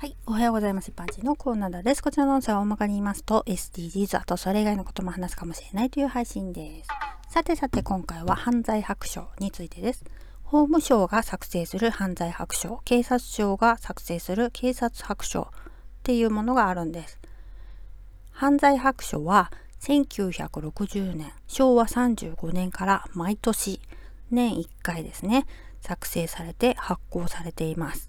はい。おはようございます。一般人のコーナーです。こちらの音声は大まかに言いますと、SDGs、あとそれ以外のことも話すかもしれないという配信です。さてさて今回は犯罪白書についてです。法務省が作成する犯罪白書、警察庁が作成する警察白書っていうものがあるんです。犯罪白書は1960年、昭和35年から毎年年1回ですね、作成されて発行されています。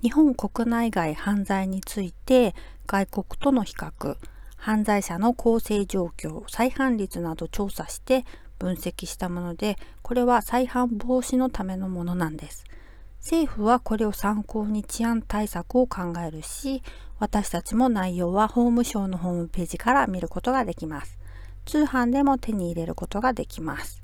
日本国内外犯罪について外国との比較、犯罪者の構成状況、再犯率など調査して分析したもので、これは再犯防止のためのものなんです。政府はこれを参考に治安対策を考えるし、私たちも内容は法務省のホームページから見ることができます。通販でも手に入れることができます。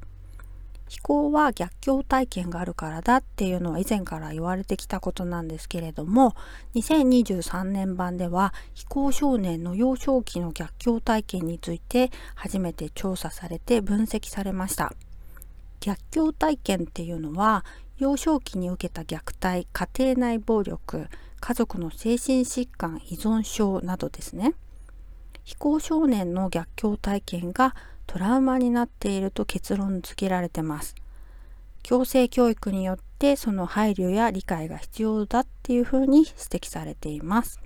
飛行は逆境体験があるからだっていうのは以前から言われてきたことなんですけれども2023年版では飛行少年の幼少期の逆境体験について初めて調査されて分析されました。逆境体験っていうのは幼少期に受けた虐待家庭内暴力家族の精神疾患依存症などですね。非行少年の逆境体験がトラウマになっていると結論付けられてます。強制教育によってその配慮や理解が必要だっていうふうに指摘されています。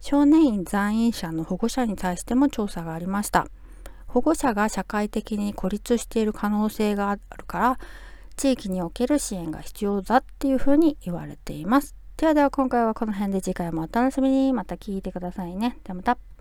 少年院在院者の保護者に対しても調査がありました。保護者が社会的に孤立している可能性があるから地域における支援が必要だっていうふうに言われています。ではでは今回はこの辺で次回もお楽しみにまた聞いてくださいね。ではまた。